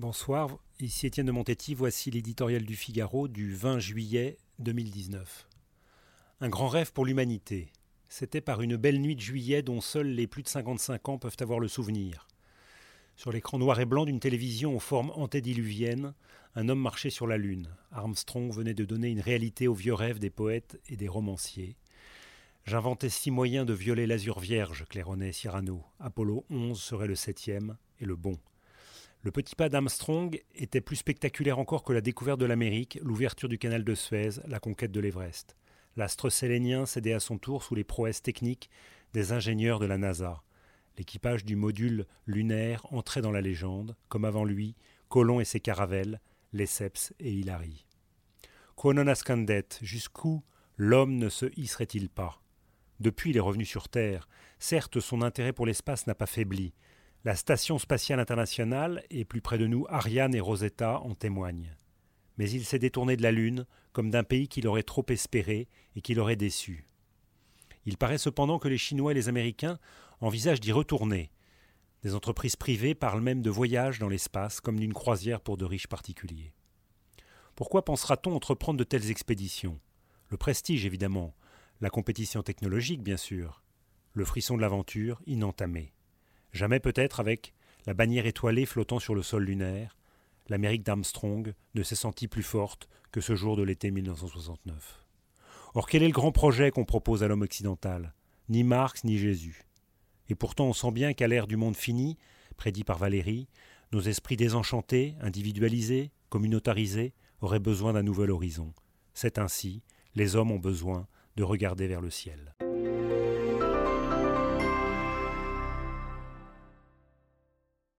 Bonsoir, ici Étienne de Montetti, voici l'éditorial du Figaro du 20 juillet 2019. Un grand rêve pour l'humanité. C'était par une belle nuit de juillet dont seuls les plus de 55 ans peuvent avoir le souvenir. Sur l'écran noir et blanc d'une télévision aux formes antédiluviennes, un homme marchait sur la Lune. Armstrong venait de donner une réalité aux vieux rêves des poètes et des romanciers. J'inventais six moyens de violer l'azur vierge, claironnait Cyrano. Apollo 11 serait le septième et le bon. Le petit pas d'Armstrong était plus spectaculaire encore que la découverte de l'Amérique, l'ouverture du canal de Suez, la conquête de l'Everest. L'astre sélénien cédait à son tour sous les prouesses techniques des ingénieurs de la NASA. L'équipage du module lunaire entrait dans la légende, comme avant lui, Colomb et ses caravelles, Lesseps et Hilary. Quonon ascendet, jusqu'où l'homme ne se hisserait-il pas? Depuis, il est revenu sur Terre. Certes, son intérêt pour l'espace n'a pas faibli, la Station spatiale internationale et plus près de nous Ariane et Rosetta en témoignent. Mais il s'est détourné de la Lune comme d'un pays qu'il aurait trop espéré et qu'il aurait déçu. Il paraît cependant que les Chinois et les Américains envisagent d'y retourner. Des entreprises privées parlent même de voyage dans l'espace comme d'une croisière pour de riches particuliers. Pourquoi pensera-t-on entreprendre de telles expéditions? Le prestige, évidemment, la compétition technologique, bien sûr, le frisson de l'aventure inentamée. Jamais peut-être avec la bannière étoilée flottant sur le sol lunaire, l'Amérique d'Armstrong ne s'est sentie plus forte que ce jour de l'été 1969. Or, quel est le grand projet qu'on propose à l'homme occidental? Ni Marx ni Jésus. Et pourtant, on sent bien qu'à l'ère du monde fini, prédit par Valérie, nos esprits désenchantés, individualisés, communautarisés, auraient besoin d'un nouvel horizon. C'est ainsi, les hommes ont besoin de regarder vers le ciel.